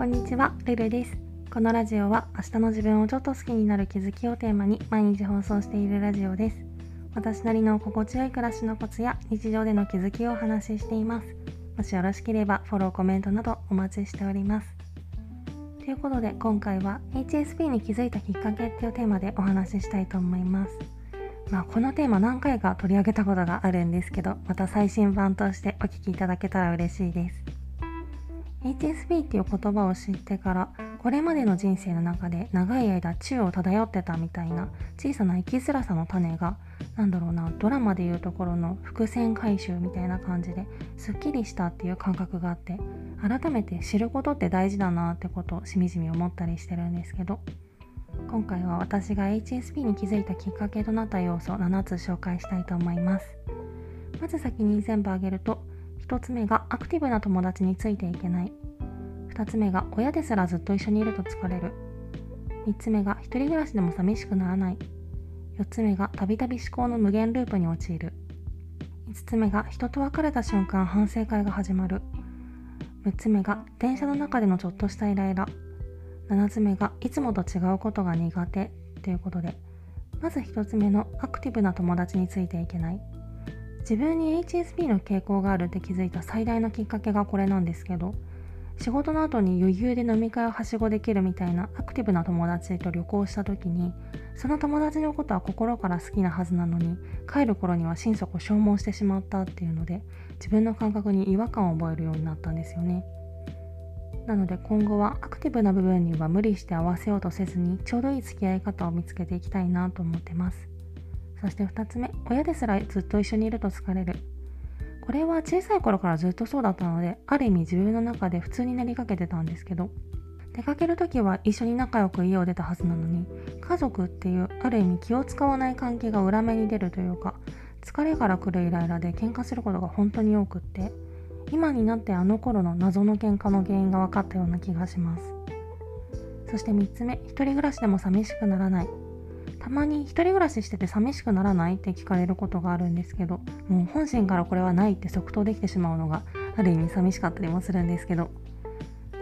こんにちは、ルルです。このラジオは明日の自分をちょっと好きになる気づきをテーマに毎日放送しているラジオです。私なりの心地よい暮らしのコツや日常での気づきをお話ししています。もしよろしければフォロー、コメントなどお待ちしております。ということで今回は HSP に気づいたきっかけっていうテーマでお話ししたいと思います。まあ、このテーマ何回か取り上げたことがあるんですけどまた最新版としてお聞きいただけたら嬉しいです HSP っていう言葉を知ってからこれまでの人生の中で長い間宙を漂ってたみたいな小さな生きづらさの種がなんだろうなドラマでいうところの伏線回収みたいな感じですっきりしたっていう感覚があって改めて知ることって大事だなってことをしみじみ思ったりしてるんですけど今回は私が HSP に気づいたきっかけとなった要素7つ紹介したいと思います。まず先に全部挙げると1つ目がアクティブな友達についていけない。2つ目が親ですらずっと一緒にいると疲れる。3つ目が一人暮らしでも寂しくならない。4つ目がたびたび思考の無限ループに陥る。5つ目が人と別れた瞬間反省会が始まる。6つ目が電車の中でのちょっとしたイライラ。7つ目がいつもと違うことが苦手ということでまず1つ目のアクティブな友達についていけない。自分に HSP の傾向があるって気づいた最大のきっかけがこれなんですけど仕事の後に余裕で飲み会をはしごできるみたいなアクティブな友達と旅行した時にその友達のことは心から好きなはずなのに帰る頃には心底消耗してしまったっていうので自分の感覚に違和感を覚えるようになったんですよね。なので今後はアクティブな部分には無理して合わせようとせずにちょうどいい付き合い方を見つけていきたいなと思ってますそして2つ目親ですらずっと一緒にいると疲れる。これは小さい頃からずっとそうだったのである意味自分の中で普通になりかけてたんですけど出かける時は一緒に仲良く家を出たはずなのに家族っていうある意味気を使わない関係が裏目に出るというか疲れから来るイライラで喧嘩することが本当に多くって今になってあの頃の謎の喧嘩の原因が分かったような気がします。そして3つ目一人暮らしでも寂しくならない。たまに一人暮らししてて寂しくならないって聞かれることがあるんですけどもう本心からこれはないって即答できてしまうのがある意味寂しかったりもするんですけど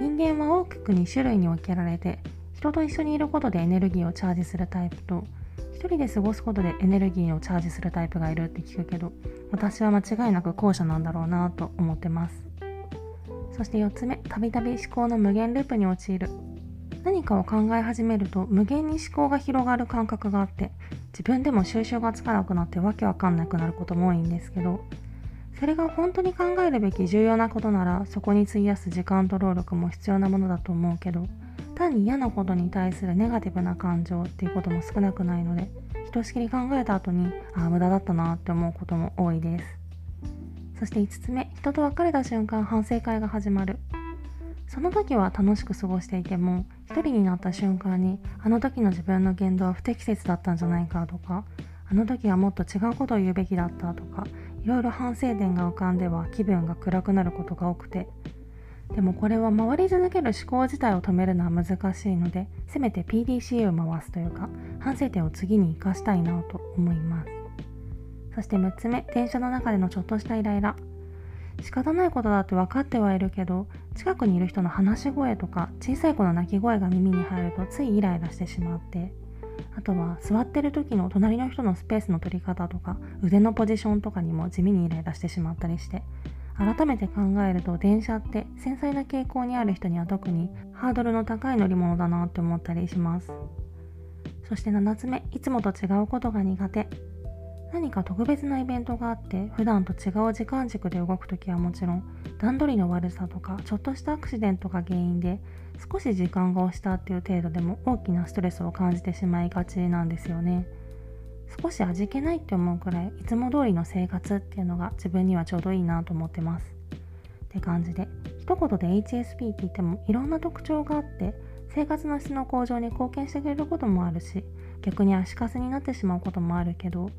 人間は大きく2種類に分けられて人と一緒にいることでエネルギーをチャージするタイプと一人で過ごすことでエネルギーをチャージするタイプがいるって聞くけど私は間違いなく後者なんだろうなと思ってます。そして4つ目たびたび思考の無限ループに陥る。何かを考え始めると無限に思考が広がる感覚があって自分でも収集がつかなくなってわけわかんなくなることも多いんですけどそれが本当に考えるべき重要なことならそこに費やす時間と労力も必要なものだと思うけど単に嫌なことに対するネガティブな感情っていうことも少なくないのでひとしきり考えた後にああ無駄だったなって思うことも多いです。そして5つ目人と別れた瞬間反省会が始まる。その時は楽しく過ごしていても一人になった瞬間にあの時の自分の言動は不適切だったんじゃないかとかあの時はもっと違うことを言うべきだったとかいろいろ反省点が浮かんでは気分が暗くなることが多くて。でもこれは回り続ける思考自体を止めるのは難しいのでせめて PDCA を回すというか反省点を次に生かしたいなと思います。そして6つ目電車の中でのちょっとしたイライラ。仕方ないことだって分かってはいるけど近くにいる人の話し声とか小さい子の泣き声が耳に入るとついイライラしてしまってあとは座ってる時の隣の人のスペースの取り方とか腕のポジションとかにも地味にイライラしてしまったりして改めて考えると電車って繊細な傾向にある人には特にハードルの高い乗り物だなって思ったりします。そして7つ目いつもと違うことが苦手。何か特別なイベントがあって普段と違う時間軸で動く時はもちろん段取りの悪さとかちょっとしたアクシデントが原因で少し時間が押したっていう程度でも大きなストレスを感じてしまいがちなんですよね。少し味気ないって思うくらいいつも通りの生活っていうのが自分にはちょうどいいなと思ってます。って感じで一言で HSP って言ってもいろんな特徴があって生活の質の向上に貢献してくれることもあるし逆に足かせになってしまうこともあるけど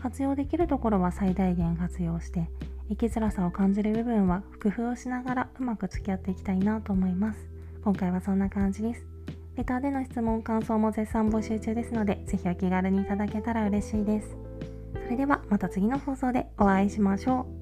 活用できるところは最大限活用して生きづらさを感じる部分は工夫をしながらうまく付き合っていきたいなと思います。今回はそんな感じです。レターでの質問感想も絶賛募集中ですのでぜひお気軽にいただけたら嬉しいです。それではまた次の放送でお会いしましょう。